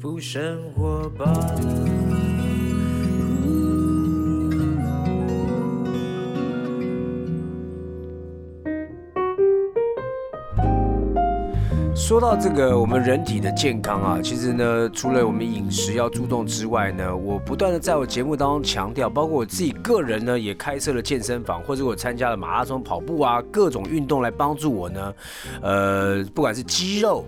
福生活吧。说到这个我们人体的健康啊，其实呢，除了我们饮食要注重之外呢，我不断的在我节目当中强调，包括我自己个人呢，也开设了健身房，或者我参加了马拉松跑步啊，各种运动来帮助我呢，呃，不管是肌肉。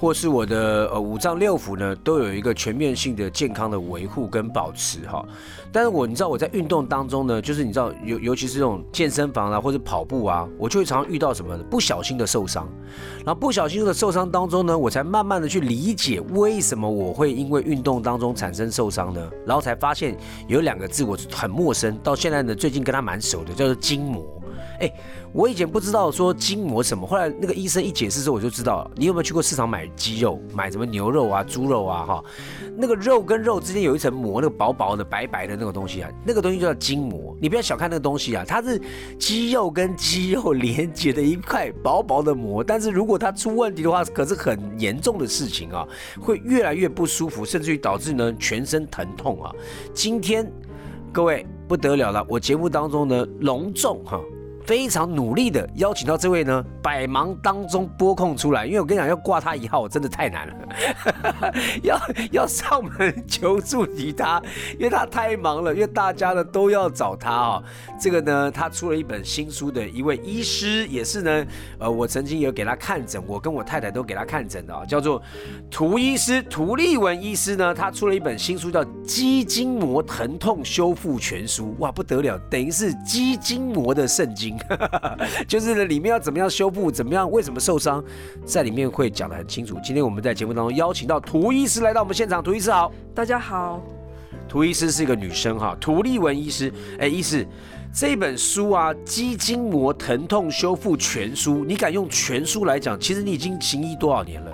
或是我的呃五脏六腑呢，都有一个全面性的健康的维护跟保持哈。但是我你知道我在运动当中呢，就是你知道尤尤其是这种健身房啊或者跑步啊，我就会常遇到什么？不小心的受伤。然后不小心的受伤当中呢，我才慢慢的去理解为什么我会因为运动当中产生受伤呢？然后才发现有两个字我很陌生，到现在呢最近跟他蛮熟的，叫做筋膜。哎。我以前不知道说筋膜什么，后来那个医生一解释之后，我就知道了。你有没有去过市场买鸡肉，买什么牛肉啊、猪肉啊？哈，那个肉跟肉之间有一层膜，那个薄薄的、白白的那个东西啊，那个东西叫筋膜。你不要小看那个东西啊，它是肌肉跟肌肉连接的一块薄薄的膜。但是如果它出问题的话，可是很严重的事情啊，会越来越不舒服，甚至于导致呢全身疼痛啊。今天各位不得了了，我节目当中呢隆重哈。非常努力的邀请到这位呢，百忙当中拨空出来，因为我跟你讲，要挂他一号我真的太难了，要要上门求助于他，因为他太忙了，因为大家呢都要找他啊。这个呢，他出了一本新书的一位医师，也是呢，呃，我曾经有给他看诊，我跟我太太都给他看诊的啊，叫做涂医师，涂立文医师呢，他出了一本新书叫《肌筋膜疼痛修复全书》，哇，不得了，等于是肌筋膜的圣经。就是，里面要怎么样修复，怎么样，为什么受伤，在里面会讲得很清楚。今天我们在节目当中邀请到涂医师来到我们现场，涂医师好，大家好。涂医师是一个女生哈，涂立文医师，哎，医师，这本书啊，《肌筋膜疼痛修复全书》，你敢用全书来讲？其实你已经行医多少年了？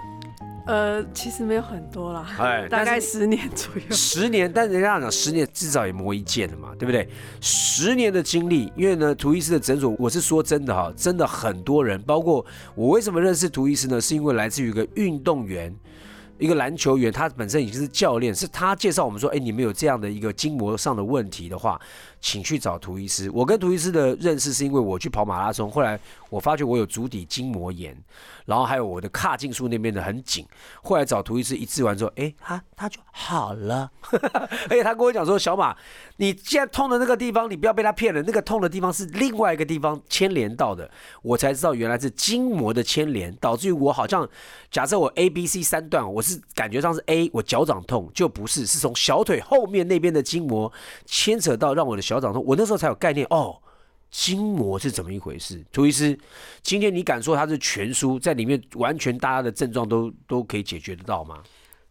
呃，其实没有很多啦，哎，大概十年左右。十年，但人家讲十年至少也磨一剑了嘛，对不对？十年的经历，因为呢，涂医师的诊所，我是说真的哈，真的很多人，包括我为什么认识涂医师呢？是因为来自于一个运动员，一个篮球员，他本身已经是教练，是他介绍我们说，哎，你们有这样的一个筋膜上的问题的话，请去找涂医师。我跟涂医师的认识是因为我去跑马拉松，后来我发觉我有足底筋膜炎。然后还有我的髂胫束那边的很紧，后来找涂医师一治完之后，哎，他他就好了。而 且他跟我讲说，小马，你现在痛的那个地方，你不要被他骗了，那个痛的地方是另外一个地方牵连到的。我才知道原来是筋膜的牵连，导致于我好像假设我 A、B、C 三段，我是感觉上是 A，我脚掌痛就不是，是从小腿后面那边的筋膜牵扯到让我的小掌痛。我那时候才有概念哦。筋膜是怎么一回事？涂医师，今天你敢说它是全书，在里面完全大家的症状都都可以解决得到吗？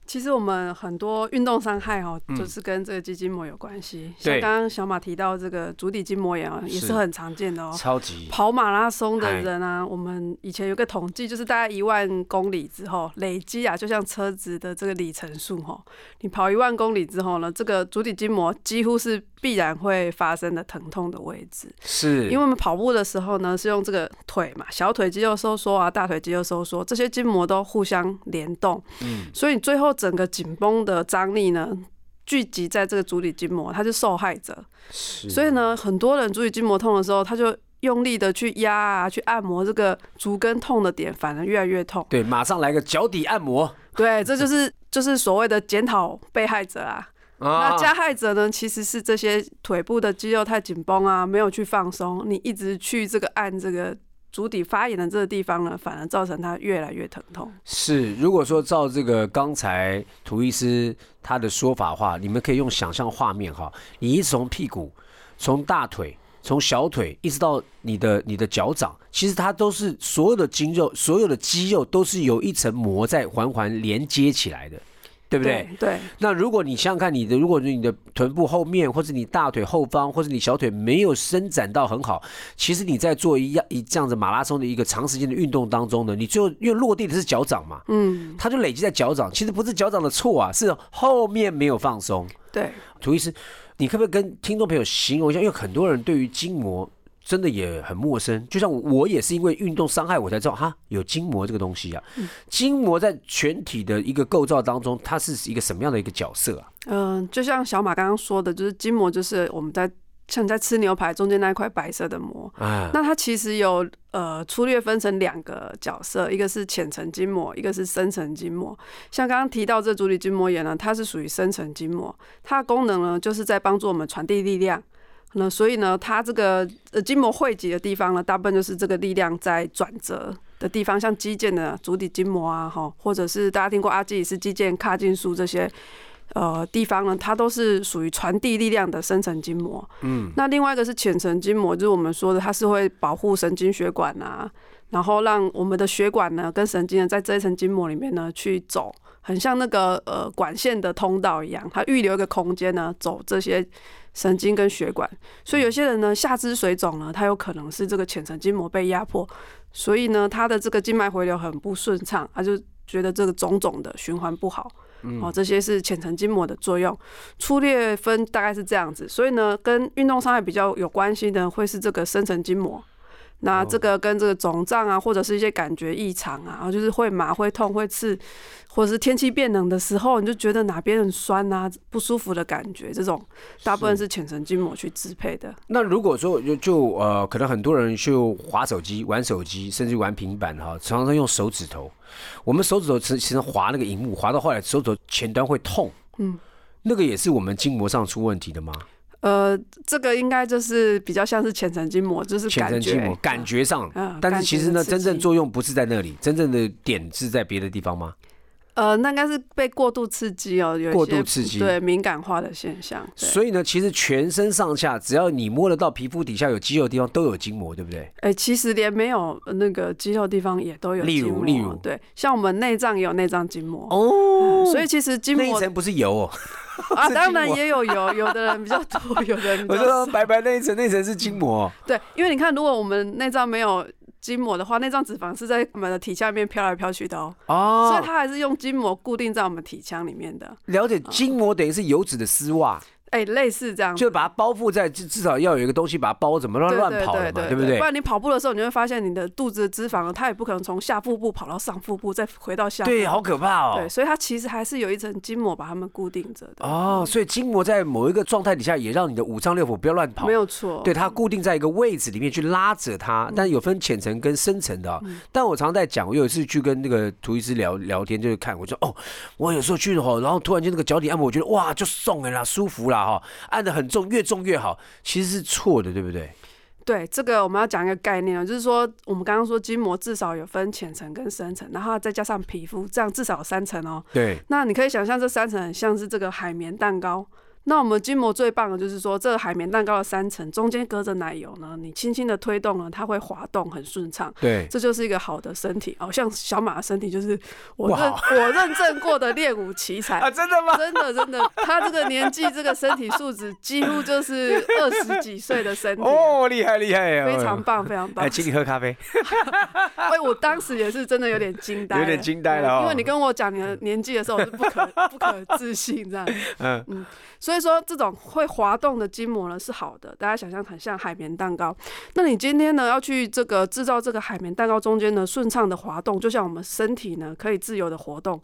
其实我们很多运动伤害哦，就是跟这个肌筋膜有关系。像刚刚小马提到这个足底筋膜炎啊，也是很常见的哦。超级。跑马拉松的人啊，我们以前有个统计，就是大概一万公里之后累积啊，就像车子的这个里程数哈，你跑一万公里之后呢，这个足底筋膜几乎是必然会发生的疼痛的位置。是，因为我们跑步的时候呢，是用这个腿嘛，小腿肌肉收缩啊，大腿肌肉收缩，这些筋膜都互相联动。嗯，所以最后。整个紧绷的张力呢，聚集在这个足底筋膜，它是受害者。所以呢，很多人足底筋膜痛的时候，他就用力的去压啊，去按摩这个足跟痛的点，反而越来越痛。对，马上来个脚底按摩。对，这就是就是所谓的检讨被害者啊。那加害者呢，其实是这些腿部的肌肉太紧绷啊，没有去放松，你一直去这个按这个。足底发炎的这个地方呢，反而造成它越来越疼痛。是，如果说照这个刚才涂医师他的说法话，你们可以用想象画面哈，你一直从屁股、从大腿、从小腿一直到你的你的脚掌，其实它都是所有的筋肉、所有的肌肉都是有一层膜在环环连接起来的。对不对？对。那如果你想想看，你的如果你的臀部后面，或者你大腿后方，或者你小腿没有伸展到很好，其实你在做一样一这样子马拉松的一个长时间的运动当中呢，你最后因为落地的是脚掌嘛，嗯，它就累积在脚掌。其实不是脚掌的错啊，是后面没有放松。对。涂医师，你可不可以跟听众朋友形容一下？因为很多人对于筋膜真的也很陌生。就像我也是因为运动伤害，我才知道哈有筋膜这个东西啊。筋膜在全体的一个构造当中，它是一个什么样的一个角色啊？嗯，就像小马刚刚说的，就是筋膜就是我们在像在吃牛排中间那一块白色的膜。啊，那它其实有呃粗略分成两个角色，一个是浅层筋膜，一个是深层筋膜。像刚刚提到这足底筋膜炎呢，它是属于深层筋膜，它的功能呢就是在帮助我们传递力量。那所以呢，它这个呃筋膜汇集的地方呢，大部分就是这个力量在转折的地方，像肌腱的足底筋膜啊，哈，或者是大家听过阿基里斯肌腱、髂胫束这些呃地方呢，它都是属于传递力量的深层筋膜。嗯，那另外一个是浅层筋膜，就是我们说的，它是会保护神经血管啊，然后让我们的血管呢跟神经呢在这一层筋膜里面呢去走。很像那个呃管线的通道一样，它预留一个空间呢，走这些神经跟血管。所以有些人呢，下肢水肿呢，它有可能是这个浅层筋膜被压迫，所以呢，他的这个静脉回流很不顺畅，他就觉得这个肿肿的循环不好。哦，这些是浅层筋膜的作用。粗略分大概是这样子，所以呢，跟运动伤害比较有关系的，会是这个深层筋膜。那这个跟这个肿胀啊，或者是一些感觉异常啊，然后就是会麻、会痛、会刺，或者是天气变冷的时候，你就觉得哪边很酸啊、不舒服的感觉，这种大部分是浅层筋膜去支配的。那如果说就就呃，可能很多人就滑手机、玩手机，甚至玩平板哈，常常用手指头，我们手指头其实滑那个荧幕，滑到后来手指头前端会痛，嗯，那个也是我们筋膜上出问题的吗？呃，这个应该就是比较像是浅层筋膜，就是浅层筋膜感觉上，但是其实呢，真正作用不是在那里，真正的点是在别的地方吗？呃，那应该是被过度刺激哦，有过度刺激，对敏感化的现象。所以呢，其实全身上下，只要你摸得到皮肤底下有肌肉的地方，都有筋膜，对不对？哎，其实连没有那个肌肉地方也都有。例如，例如，对，像我们内脏也有内脏筋膜哦。所以其实筋膜那一层不是油哦。啊，当然也有油，有的人比较多，有的人。我说白白那一层，那层是筋膜。对，因为你看，如果我们内脏没有。筋膜的话，那张脂肪是在我们的体腔里面飘来飘去的哦，哦，所以它还是用筋膜固定在我们体腔里面的。了解，筋膜等于是油脂的丝袜。哎，类似这样，就把它包覆在，至至少要有一个东西把它包，怎么乱乱跑嘛，对不对？不然你跑步的时候，你会发现你的肚子的脂肪，它也不可能从下腹部跑到上腹部，再回到下。对，好可怕哦。对，所以它其实还是有一层筋膜把它们固定着的。哦，所以筋膜在某一个状态底下，也让你的五脏六腑不要乱跑。没有错。对，它固定在一个位置里面去拉着它，但有分浅层跟深层的。但我常在讲，我有一次去跟那个涂医师聊聊天，就是看，我说哦，我有时候去吼，然后突然间那个脚底按摩，我觉得哇，就松了啦，舒服啦哈，按的很。重越重越好，其实是错的，对不对？对，这个我们要讲一个概念啊，就是说我们刚刚说筋膜至少有分浅层跟深层，然后再加上皮肤，这样至少三层哦。对，那你可以想象这三层很像是这个海绵蛋糕。那我们筋膜最棒的就是说，这个海绵蛋糕的三层中间隔着奶油呢，你轻轻的推动呢，它会滑动很顺畅。对，这就是一个好的身体。哦，像小马的身体就是我认我认证过的练武奇才啊，真的吗？真的真的，他这个年纪这个身体素质几乎就是二十几岁的身体哦，厉害厉害，非常棒非常棒。来，请你喝咖啡。哎，我当时也是真的有点惊呆，有点惊呆了，因为你跟我讲你的年纪的时候，我是不可不可置信这样。嗯嗯。所以所以说，这种会滑动的筋膜呢是好的，大家想象很像海绵蛋糕。那你今天呢要去这个制造这个海绵蛋糕中间呢顺畅的滑动，就像我们身体呢可以自由的活动。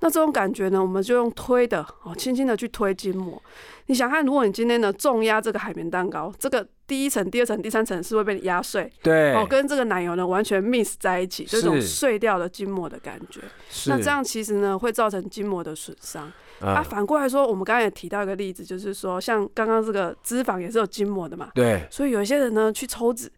那这种感觉呢，我们就用推的哦，轻轻的去推筋膜。你想看，如果你今天呢重压这个海绵蛋糕，这个第一层、第二层、第三层是会被你压碎，对，哦，跟这个奶油呢完全 mix 在一起，这种碎掉的筋膜的感觉。那这样其实呢会造成筋膜的损伤。啊，反过来说，我们刚才也提到一个例子，就是说，像刚刚这个脂肪也是有筋膜的嘛。对。所以有一些人呢，去抽脂，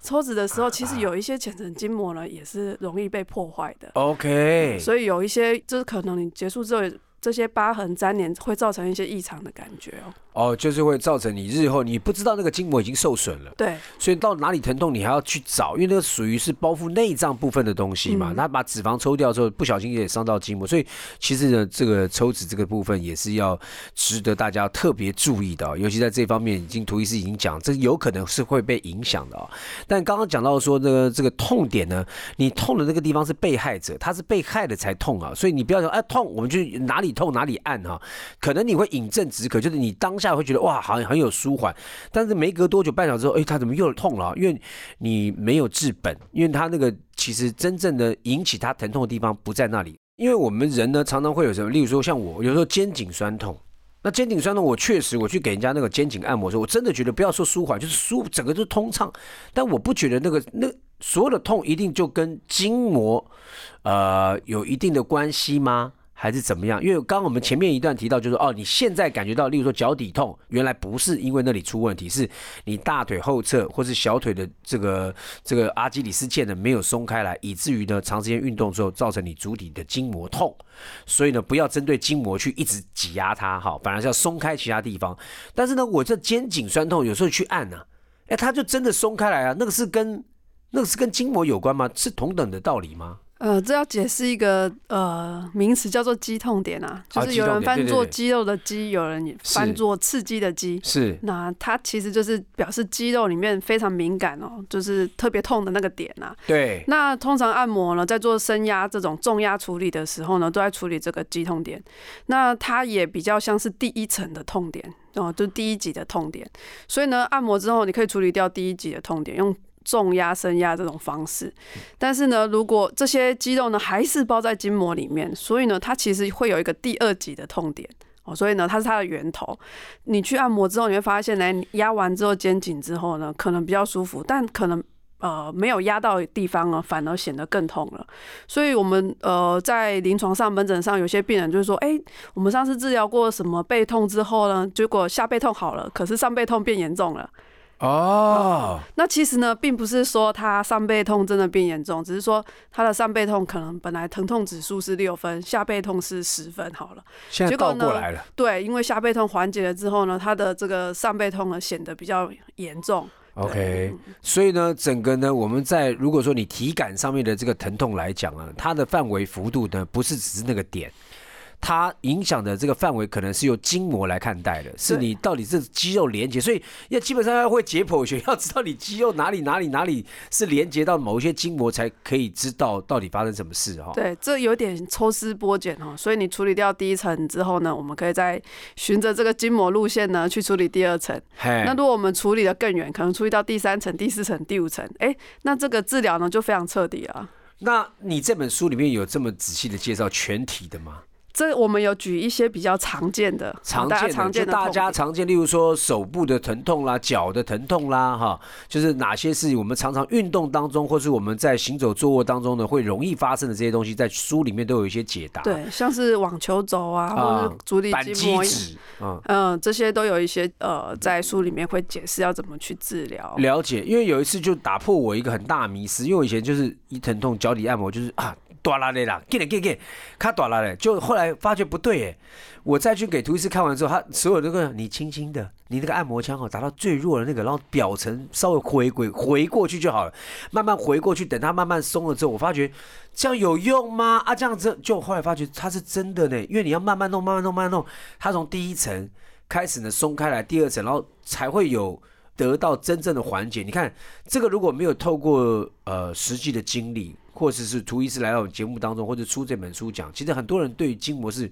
抽脂的时候，其实有一些浅层筋膜呢，也是容易被破坏的。OK。所以有一些，就是可能你结束之后。这些疤痕粘连会造成一些异常的感觉哦。哦，就是会造成你日后你不知道那个筋膜已经受损了。对。所以到哪里疼痛，你还要去找，因为那个属于是包覆内脏部分的东西嘛。那把脂肪抽掉之后，不小心也伤到筋膜，所以其实呢，这个抽脂这个部分也是要值得大家特别注意的。尤其在这方面，已经涂医师已经讲，这有可能是会被影响的啊。但刚刚讲到说，这个这个痛点呢，你痛的那个地方是被害者，他是被害的才痛啊。所以你不要说哎痛，我们就哪里。里痛哪里按哈，可能你会饮鸩止渴，就是你当下会觉得哇，好像很有舒缓，但是没隔多久半小时后，哎，它怎么又痛了？因为你没有治本，因为它那个其实真正的引起它疼痛的地方不在那里。因为我们人呢，常常会有什么，例如说像我有时候肩颈酸痛，那肩颈酸痛，我确实我去给人家那个肩颈按摩的时候，我真的觉得不要说舒缓，就是舒整个都通畅，但我不觉得那个那所有的痛一定就跟筋膜呃有一定的关系吗？还是怎么样？因为刚刚我们前面一段提到，就是哦，你现在感觉到，例如说脚底痛，原来不是因为那里出问题，是你大腿后侧或是小腿的这个这个阿基里斯腱呢没有松开来，以至于呢长时间运动之后造成你足底的筋膜痛。所以呢，不要针对筋膜去一直挤压它，哈，反而是要松开其他地方。但是呢，我这肩颈酸痛有时候去按呢，哎，它就真的松开来啊。那个是跟那个是跟筋膜有关吗？是同等的道理吗？呃，这要解释一个呃名词，叫做肌痛点啊，就是有人翻做肌肉的肌，有人翻做刺激的肌。是，那它其实就是表示肌肉里面非常敏感哦，就是特别痛的那个点啊。对。那通常按摩呢，在做深压这种重压处理的时候呢，都在处理这个肌痛点。那它也比较像是第一层的痛点哦，就是第一级的痛点。所以呢，按摩之后你可以处理掉第一级的痛点，用。重压、升压这种方式，但是呢，如果这些肌肉呢还是包在筋膜里面，所以呢，它其实会有一个第二级的痛点哦。所以呢，它是它的源头。你去按摩之后，你会发现，来压完之后肩颈之后呢，可能比较舒服，但可能呃没有压到地方呢，反而显得更痛了。所以我们呃在临床上门诊上，有些病人就是说，哎，我们上次治疗过什么背痛之后呢，结果下背痛好了，可是上背痛变严重了。哦，那其实呢，并不是说他上背痛真的变严重，只是说他的上背痛可能本来疼痛指数是六分，下背痛是十分好了。现在倒过来了。对，因为下背痛缓解了之后呢，他的这个上背痛呢显得比较严重。OK，所以呢，整个呢，我们在如果说你体感上面的这个疼痛来讲啊，它的范围幅度呢，不是只是那个点。它影响的这个范围可能是由筋膜来看待的，是你到底是肌肉连接，所以要基本上要会解剖学，要知道你肌肉哪里哪里哪里是连接到某一些筋膜，才可以知道到底发生什么事哈。对，这有点抽丝剥茧哈，所以你处理掉第一层之后呢，我们可以再循着这个筋膜路线呢去处理第二层。那如果我们处理的更远，可能处理到第三层、第四层、第五层，哎，那这个治疗呢就非常彻底了。那你这本书里面有这么仔细的介绍全体的吗？这我们有举一些比较常见的，常见的，大家常见，例如说手部的疼痛啦，脚的疼痛啦，哈，就是哪些是我们常常运动当中，或是我们在行走、坐卧当中呢，会容易发生的这些东西，在书里面都有一些解答。对，像是网球肘啊，或者足底筋膜，嗯嗯，这些都有一些呃，在书里面会解释要怎么去治疗。了解，因为有一次就打破我一个很大迷思，因为我以前就是一疼痛脚底按摩就是啊。哆啦嘞啦，给嘞给给，卡哆啦嘞，就后来发觉不对耶，我再去给图医师看完之后，他所有那个你轻轻的，你那个按摩枪哦，打到最弱的那个，然后表层稍微回回回过去就好了，慢慢回过去，等它慢慢松了之后，我发觉这样有用吗？啊，这样子就后来发觉它是真的呢，因为你要慢慢弄，慢慢弄，慢慢弄，它从第一层开始呢松开来，第二层，然后才会有得到真正的缓解。你看这个如果没有透过呃实际的经历。或者是图医师来到我们节目当中，或者出这本书讲，其实很多人对于筋膜是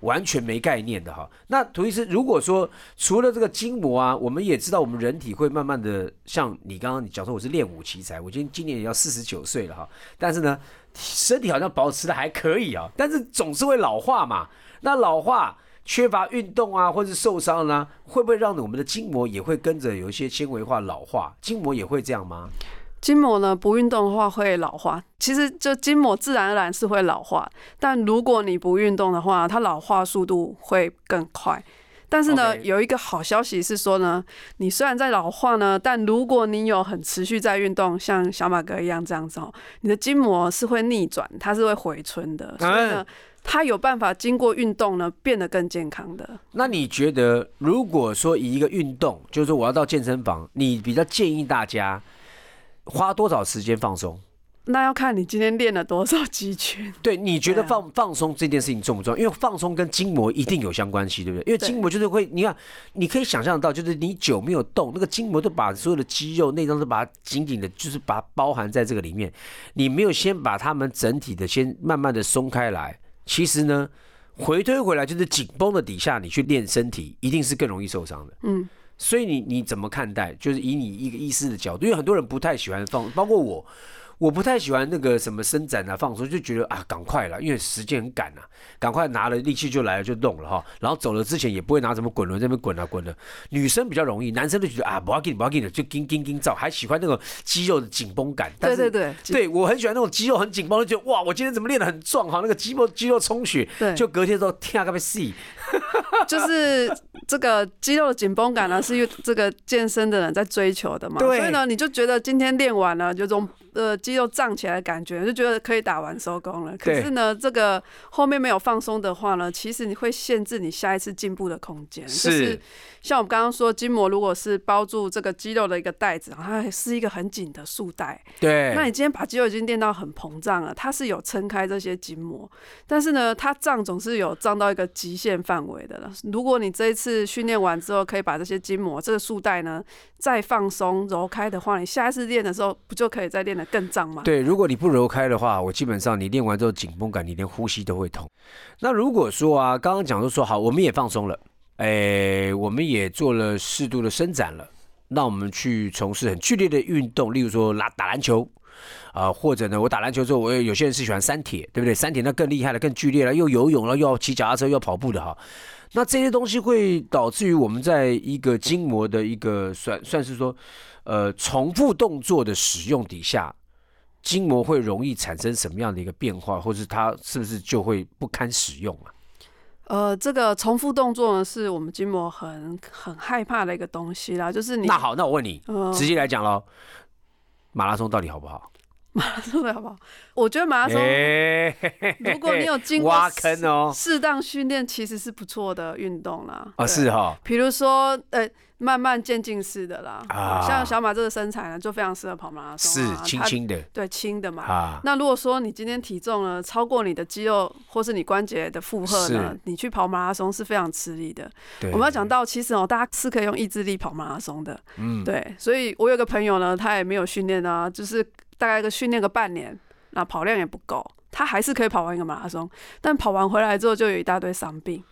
完全没概念的哈。那图医师如果说除了这个筋膜啊，我们也知道我们人体会慢慢的，像你刚刚你讲说我是练武奇才，我今今年也要四十九岁了哈，但是呢，身体好像保持的还可以啊，但是总是会老化嘛。那老化缺乏运动啊，或者受伤呢，会不会让我们的筋膜也会跟着有一些纤维化老化？筋膜也会这样吗？筋膜呢，不运动的话会老化。其实就筋膜自然而然是会老化，但如果你不运动的话，它老化速度会更快。但是呢，有一个好消息是说呢，你虽然在老化呢，但如果你有很持续在运动，像小马哥一样这样子哦，你的筋膜是会逆转，它是会回春的。所以呢，它有办法经过运动呢，变得更健康的。那你觉得，如果说以一个运动，就是说我要到健身房，你比较建议大家？花多少时间放松？那要看你今天练了多少肌群。对，你觉得放放松这件事情重不重要？因为放松跟筋膜一定有相关系，对不对？因为筋膜就是会，你看，你可以想象到，就是你久没有动，那个筋膜都把所有的肌肉内脏都把它紧紧的，就是把它包含在这个里面。你没有先把它们整体的先慢慢的松开来，其实呢，回推回来就是紧绷的底下，你去练身体，一定是更容易受伤的。嗯，所以你你怎么看待？就是以你一个医师的角度，因为很多人不太喜欢放，包括我。我不太喜欢那个什么伸展啊、放松，就觉得啊，赶快了，因为时间很赶啊，赶快拿了力气就来了就弄了哈。然后走了之前也不会拿什么滚轮这边滚啊滚的。女生比较容易，男生就觉得啊，不要紧不要紧的，就紧紧紧照，还喜欢那种肌肉的紧绷感。对对对，对我很喜欢那种肌肉很紧绷，就觉得哇，我今天怎么练得很壮哈，那个肌肉肌肉充血。对，就隔天之后天啊，特别细。就是这个肌肉的紧绷感呢，是这个健身的人在追求的嘛。对。所以呢，你就觉得今天练完了，就这种。呃，肌肉胀起来的感觉，就觉得可以打完收工了。可是呢，这个后面没有放松的话呢，其实你会限制你下一次进步的空间。是。像我们刚刚说，筋膜如果是包住这个肌肉的一个袋子，它是一个很紧的束带。对。那你今天把肌肉已经练到很膨胀了，它是有撑开这些筋膜，但是呢，它胀总是有胀到一个极限范围的了。如果你这一次训练完之后，可以把这些筋膜、这个束带呢再放松、揉开的话，你下一次练的时候，不就可以再练更胀吗？对，如果你不揉开的话，我基本上你练完之后紧绷感，你连呼吸都会痛。那如果说啊，刚刚讲都说好，我们也放松了。哎，我们也做了适度的伸展了。那我们去从事很剧烈的运动，例如说拉打篮球啊，或者呢，我打篮球之后，我有些人是喜欢三铁，对不对？三铁那更厉害了，更剧烈了，又游泳了，又要骑脚踏车，又要跑步的哈。那这些东西会导致于我们在一个筋膜的一个算算是说，呃，重复动作的使用底下，筋膜会容易产生什么样的一个变化，或是它是不是就会不堪使用啊？呃，这个重复动作呢，是我们筋膜很很害怕的一个东西啦。就是你那好，那我问你，直接来讲喽，马拉松到底好不好？马拉松的好不好？我觉得马拉松，如果你有经过挖坑哦，适当训练，其实是不错的运动啦。啊，是哈。比如说，呃。慢慢渐进式的啦，像小马这个身材呢，就非常适合跑马拉松，是轻轻的，对，轻的嘛。那如果说你今天体重呢超过你的肌肉或是你关节的负荷呢，你去跑马拉松是非常吃力的。我们要讲到，其实哦，大家是可以用意志力跑马拉松的。嗯，对。所以我有个朋友呢，他也没有训练啊，就是大概个训练个半年，那跑量也不够，他还是可以跑完一个马拉松，但跑完回来之后就有一大堆伤病。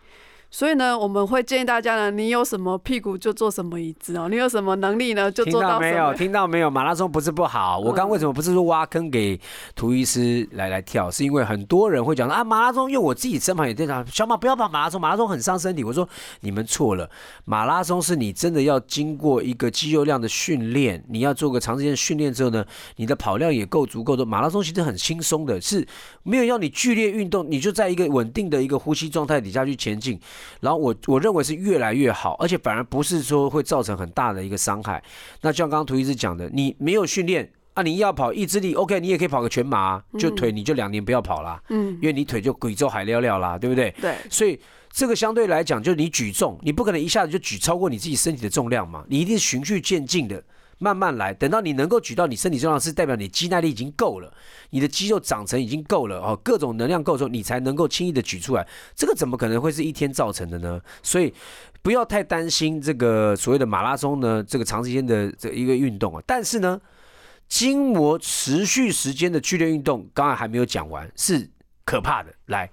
所以呢，我们会建议大家呢，你有什么屁股就做什么椅子哦，你有什么能力呢，就做到。听到没有？听到没有？马拉松不是不好，我刚为什么不是说挖坑给图医师来来跳？是因为很多人会讲啊，马拉松，因为我自己身旁也在讲，小马不要跑马拉松，马拉松很伤身体。我说你们错了，马拉松是你真的要经过一个肌肉量的训练，你要做个长时间训练之后呢，你的跑量也够足够的。马拉松其实很轻松的，是没有要你剧烈运动，你就在一个稳定的一个呼吸状态底下去前进。然后我我认为是越来越好，而且反而不是说会造成很大的一个伤害。那就像刚刚涂医师讲的，你没有训练啊，你要跑意志力，OK，你也可以跑个全马，就腿你就两年不要跑啦，嗯，因为你腿就鬼州海料料啦，对不对？对。所以这个相对来讲，就是你举重，你不可能一下子就举超过你自己身体的重量嘛，你一定是循序渐进的。慢慢来，等到你能够举到你身体重量，是代表你肌耐力已经够了，你的肌肉长成已经够了哦，各种能量够之后，你才能够轻易的举出来。这个怎么可能会是一天造成的呢？所以不要太担心这个所谓的马拉松呢，这个长时间的这一个运动啊。但是呢，筋膜持续时间的剧烈运动，刚才还没有讲完，是可怕的。来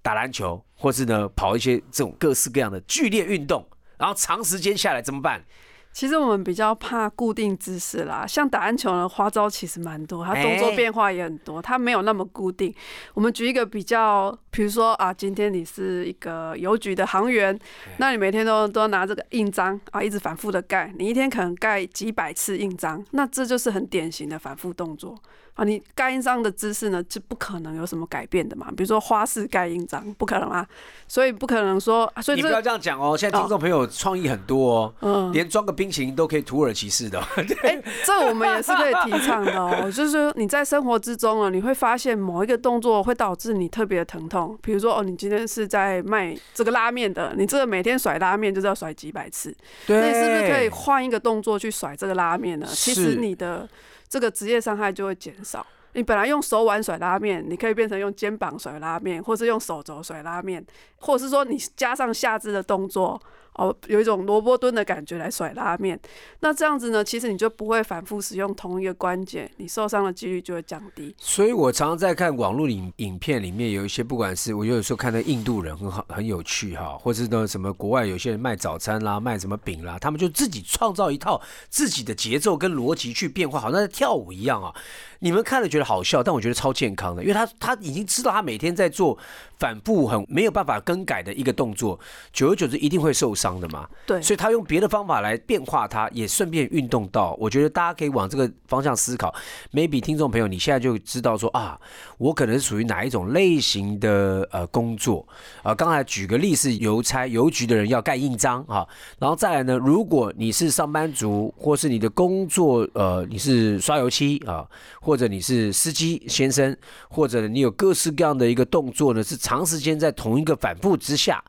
打篮球，或是呢跑一些这种各式各样的剧烈运动，然后长时间下来怎么办？其实我们比较怕固定姿势啦，像打篮球呢，花招其实蛮多，它动作变化也很多，它没有那么固定。我们举一个比较，比如说啊，今天你是一个邮局的行员，那你每天都都拿这个印章啊，一直反复的盖，你一天可能盖几百次印章，那这就是很典型的反复动作。啊，你盖印章的姿势呢，是不可能有什么改变的嘛。比如说花式盖印章，不可能啊，所以不可能说。所以你不要这样讲哦。现在听众朋友创意很多哦，嗯，连装个冰淇淋都可以土耳其式的。哎，这我们也是可以提倡的哦。就是说你在生活之中啊，你会发现某一个动作会导致你特别的疼痛。比如说哦，你今天是在卖这个拉面的，你这个每天甩拉面就是要甩几百次。那你是不是可以换一个动作去甩这个拉面呢？其实你的。这个职业伤害就会减少。你本来用手腕甩拉面，你可以变成用肩膀甩拉面，或是用手肘甩拉面，或是说你加上下肢的动作，哦，有一种萝卜蹲的感觉来甩拉面。那这样子呢，其实你就不会反复使用同一个关节，你受伤的几率就会降低。所以我常常在看网络影影片里面有一些，不管是我有时候看到印度人很好很有趣哈，或是呢什么国外有些人卖早餐啦、卖什么饼啦，他们就自己创造一套自己的节奏跟逻辑去变化，好像在跳舞一样啊。你们看了觉得好笑，但我觉得超健康的，因为他他已经知道他每天在做反复很没有办法更改的一个动作，久而久之一定会受伤的嘛。对，所以他用别的方法来变化，它也顺便运动到。我觉得大家可以往这个方向思考。maybe 听众朋友，你现在就知道说啊，我可能是属于哪一种类型的呃工作啊？刚才举个例是邮差、邮局的人要盖印章啊，然后再来呢，如果你是上班族，或是你的工作呃你是刷油漆啊，或者你是司机先生，或者你有各式各样的一个动作呢，是长时间在同一个反复之下，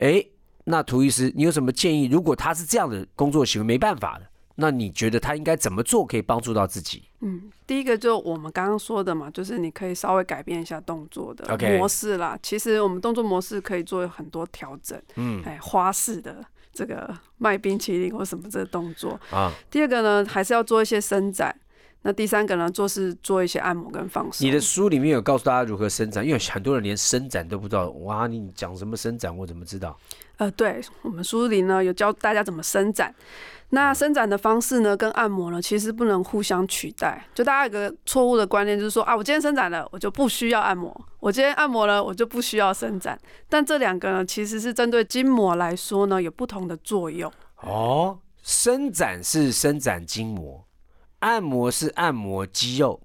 哎。那涂医师，你有什么建议？如果他是这样的工作行为，没办法的，那你觉得他应该怎么做可以帮助到自己？嗯，第一个就我们刚刚说的嘛，就是你可以稍微改变一下动作的模式啦。其实我们动作模式可以做很多调整。嗯，哎，花式的这个卖冰淇淋或什么这个动作啊。第二个呢，还是要做一些伸展。那第三个呢，做是做一些按摩跟放松。你的书里面有告诉大家如何伸展，因为很多人连伸展都不知道。哇，你讲什么伸展，我怎么知道？呃，对我们书里呢有教大家怎么伸展。那伸展的方式呢，跟按摩呢其实不能互相取代。就大家有个错误的观念，就是说啊，我今天伸展了，我就不需要按摩；我今天按摩了，我就不需要伸展。但这两个呢，其实是针对筋膜来说呢，有不同的作用。哦，伸展是伸展筋膜。按摩是按摩肌肉，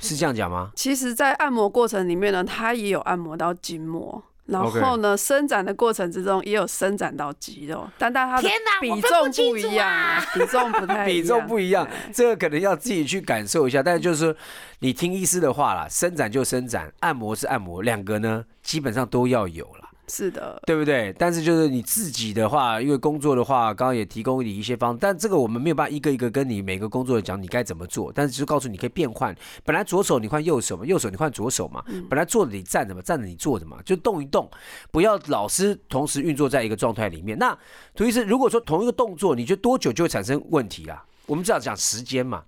是这样讲吗？其实，在按摩过程里面呢，它也有按摩到筋膜，然后呢，伸展的过程之中也有伸展到肌肉，但但它的比重不一样，比重不太 比重不一样，这个可能要自己去感受一下。但是就是说，你听医师的话啦，伸展就伸展，按摩是按摩，两个呢基本上都要有了。是的，对不对？但是就是你自己的话，因为工作的话，刚刚也提供你一些方，但这个我们没有办法一个一个跟你每个工作讲你该怎么做，但是就告诉你可以变换，本来左手你换右手嘛，右手你换左手嘛，本来坐着你站着嘛，站着你坐着嘛，就动一动，不要老是同时运作在一个状态里面。那涂医师，如果说同一个动作，你觉得多久就会产生问题啊？我们只要讲时间嘛。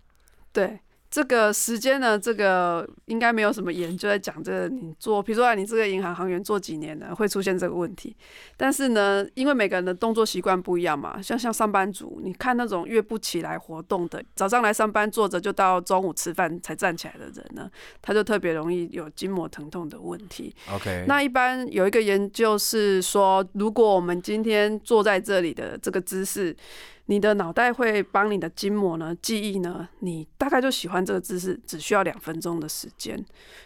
对。这个时间呢，这个应该没有什么研究在讲这个。你做，比如说你这个银行行员做几年呢，会出现这个问题。但是呢，因为每个人的动作习惯不一样嘛，像像上班族，你看那种越不起来活动的，早上来上班坐着就到中午吃饭才站起来的人呢，他就特别容易有筋膜疼痛的问题。OK，那一般有一个研究是说，如果我们今天坐在这里的这个姿势。你的脑袋会帮你的筋膜呢记忆呢，你大概就喜欢这个姿势，只需要两分钟的时间。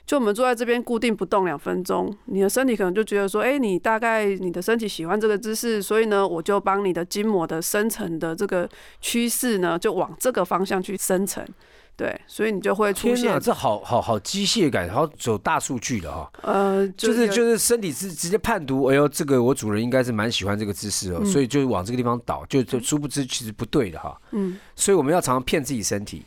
就我们坐在这边固定不动两分钟，你的身体可能就觉得说，哎，你大概你的身体喜欢这个姿势，所以呢，我就帮你的筋膜的生成的这个趋势呢，就往这个方向去生成。对，所以你就会出现。这好好好机械感，好走大数据的哈。呃，就是就是身体是直接判读，哎呦，这个我主人应该是蛮喜欢这个姿势哦，所以就往这个地方倒，就就殊不知其实不对的哈。嗯，所以我们要常常骗自己身体，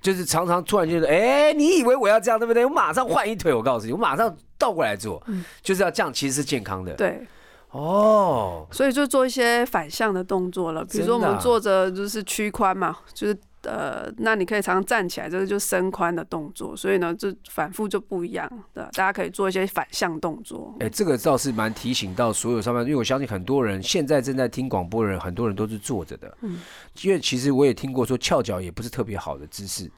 就是常常突然就是，哎，你以为我要这样对不对？我马上换一腿，我告诉你，我马上倒过来做，就是要这样，其实是健康的。对，哦，所以就做一些反向的动作了，比如说我们坐着就是屈髋嘛，就是。呃，那你可以常常站起来，这个就伸髋的动作，所以呢，这反复就不一样的，大家可以做一些反向动作。哎，这个倒是蛮提醒到所有上班，因为我相信很多人现在正在听广播的人，很多人都是坐着的。嗯，因为其实我也听过说翘脚也不是特别好的姿势，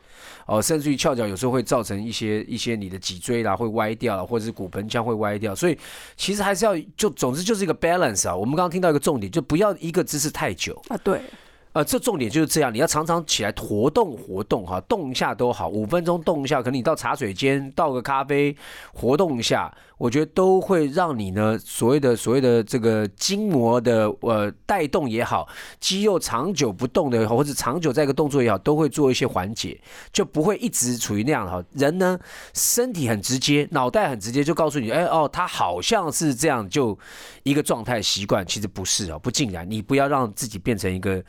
哦，甚至于翘脚有时候会造成一些一些你的脊椎啦会歪掉了，或者是骨盆腔会歪掉，所以其实还是要就总之就是一个 balance 啊。我们刚刚听到一个重点，就不要一个姿势太久啊。对。呃，这重点就是这样，你要常常起来活动活动哈，动一下都好，五分钟动一下，可能你到茶水间倒个咖啡，活动一下。我觉得都会让你呢，所谓的所谓的这个筋膜的呃带动也好，肌肉长久不动的也好，或者长久在一个动作也好，都会做一些缓解，就不会一直处于那样哈。人呢，身体很直接，脑袋很直接，就告诉你，哎哦，他好像是这样，就一个状态习惯，其实不是哦，不尽然。你不要让自己变成一个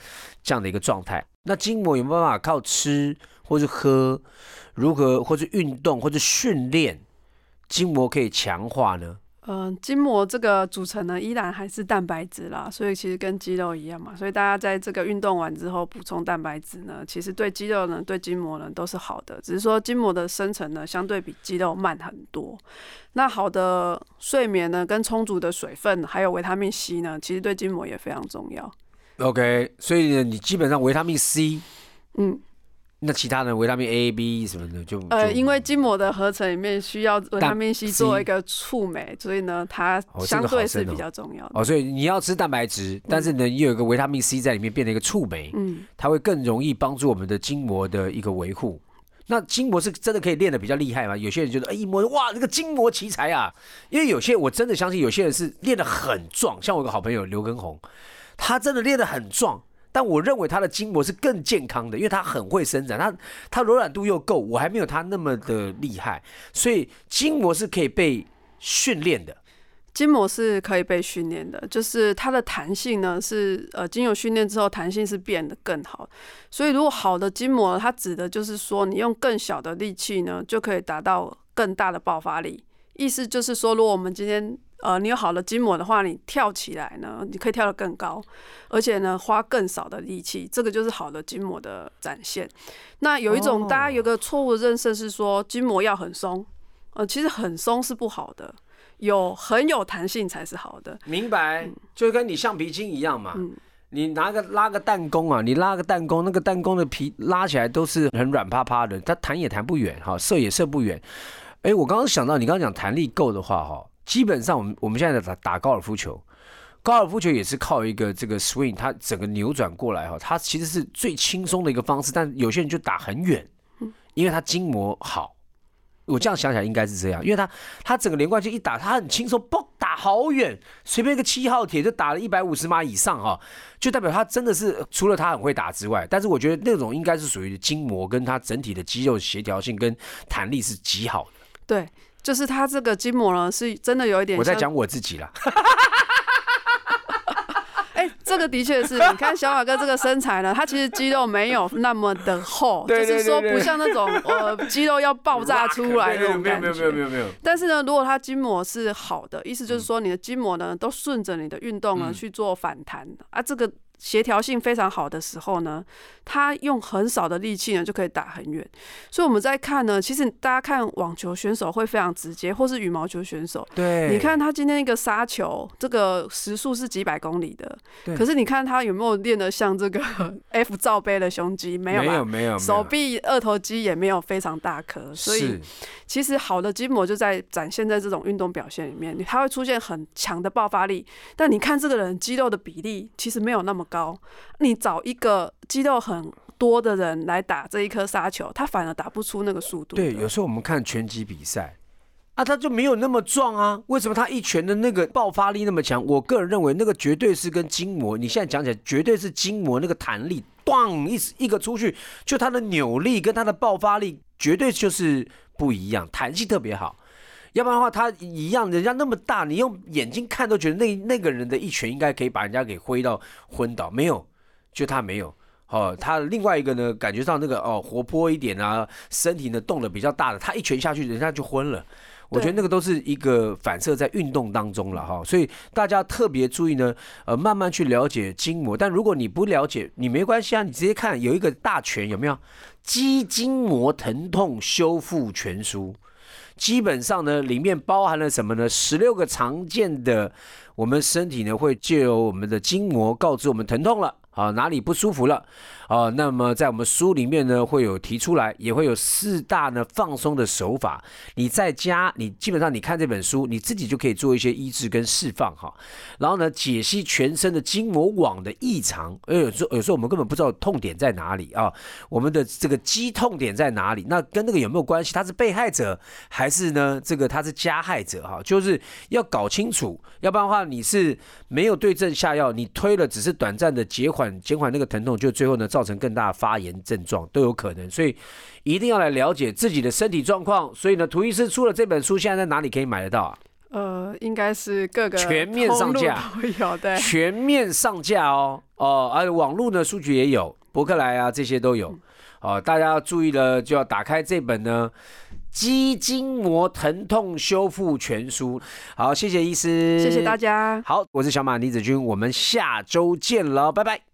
这样的一个状态。那筋膜有没有办法靠吃或者喝，如何或者运动或者训练？筋膜可以强化呢？嗯，筋膜这个组成呢，依然还是蛋白质啦，所以其实跟肌肉一样嘛。所以大家在这个运动完之后补充蛋白质呢，其实对肌肉呢、对筋膜呢都是好的。只是说筋膜的生成呢，相对比肌肉慢很多。那好的睡眠呢，跟充足的水分，还有维他命 C 呢，其实对筋膜也非常重要。OK，所以呢，你基本上维他命 C，嗯，那其他的维他命 A、B 什么的就呃，因为筋膜的合成里面需要维他命 C 做一个触媒，所以呢，它相对是比较重要的。哦，所以你要吃蛋白质，但是呢，你有一个维他命 C 在里面变成一个触媒，嗯，它会更容易帮助我们的筋膜的一个维护。那筋膜是真的可以练的比较厉害吗？有些人觉得，哎，一摸哇，那个筋膜奇才啊！因为有些我真的相信，有些人是练的很壮，像我有个好朋友刘根红，他真的练得很壮，但我认为他的筋膜是更健康的，因为他很会伸展，他他柔软度又够，我还没有他那么的厉害，所以筋膜是可以被训练的。筋膜是可以被训练的，就是它的弹性呢是呃经由训练之后弹性是变得更好。所以如果好的筋膜，它指的就是说你用更小的力气呢就可以达到更大的爆发力。意思就是说，如果我们今天呃你有好的筋膜的话，你跳起来呢你可以跳得更高，而且呢花更少的力气，这个就是好的筋膜的展现。那有一种、哦大家有个错误的认识是说筋膜要很松，呃其实很松是不好的。有很有弹性才是好的。明白，就跟你橡皮筋一样嘛。嗯你拿个拉个弹弓啊，你拉个弹弓，那个弹弓的皮拉起来都是很软趴趴的，它弹也弹不远，哈，射也射不远。哎，我刚刚想到，你刚刚讲弹力够的话，哈，基本上我们我们现在打打高尔夫球，高尔夫球也是靠一个这个 swing，它整个扭转过来哈，它其实是最轻松的一个方式，但有些人就打很远，因为他筋膜好。我这样想起来应该是这样，因为他他整个连贯性一打，他很轻松，嘣打好远，随便一个七号铁就打了一百五十码以上哈，就代表他真的是除了他很会打之外，但是我觉得那种应该是属于筋膜跟他整体的肌肉协调性跟弹力是极好的。对，就是他这个筋膜呢，是真的有一点。我在讲。我自己啦，哎、这个的确是，你看小马哥这个身材呢，他其实肌肉没有那么的厚，就是说不像那种呃肌肉要爆炸出来那种感没有没有没有没。有没有，但是呢，如果他筋膜是好的，意思就是说你的筋膜呢都顺着你的运动呢嗯去做反弹啊，这个协调性非常好的时候呢，他用很少的力气呢就可以打很远。所以我们在看呢，其实大家看网球选手会非常直接，或是羽毛球选手，对，你看他今天一个杀球，这个时速是几百公里的，对可是你看他有没有练得像这个 F 罩杯的胸肌？没有吧？没有没有手臂二头肌也没有非常大颗，所以是其实好的筋膜就在展现在这种运动表现里面，他会出现很强的爆发力。但你看这个人肌肉的比例其实没有那么高，你找一个肌肉很多的人来打这一颗杀球，他反而打不出那个速度。对，有时候我们看拳击比赛啊，他就没有那么壮啊。为什么他一拳的那个爆发力那么强？我个人认为那个绝对是跟筋膜，你现在讲起来绝对是筋膜那个弹力，咣一一个出去，就他的扭力跟他的爆发力绝对就是不一样，弹性特别好。要不然的话，他一样，人家那么大，你用眼睛看都觉得那那个人的一拳应该可以把人家给挥到昏倒，没有，就他没有。哦，他另外一个呢，感觉上那个哦活泼一点啊，身体呢动的比较大的，他一拳下去，人家就昏了。我觉得那个都是一个反射在运动当中了哈，所以大家特别注意呢，呃，慢慢去了解筋膜。但如果你不了解，你没关系啊，你直接看有一个大全有没有《肌筋膜疼痛修复全书》。基本上呢，里面包含了什么呢？十六个常见的，我们身体呢会借由我们的筋膜告知我们疼痛了。啊，哪里不舒服了？啊，那么在我们书里面呢，会有提出来，也会有四大呢放松的手法。你在家，你基本上你看这本书，你自己就可以做一些医治跟释放哈。然后呢，解析全身的筋膜网的异常，而有时候有时候我们根本不知道痛点在哪里啊，我们的这个肌痛点在哪里？那跟那个有没有关系？他是被害者还是呢？这个他是加害者哈？就是要搞清楚，要不然的话你是没有对症下药，你推了只是短暂的减缓减缓那个疼痛，就最后呢造成更大的发炎症状都有可能，所以一定要来了解自己的身体状况。所以呢，涂医师出了这本书，现在在哪里可以买得到啊？呃，应该是各个全面上架有对。全面上架哦哦，而、网络呢书局也有，博客来啊这些都有哦。大家要注意了，就要打开这本呢肌筋膜疼痛修复全书。好，谢谢医师，谢谢大家。好，我是小马李子君，我们下周见了，拜拜。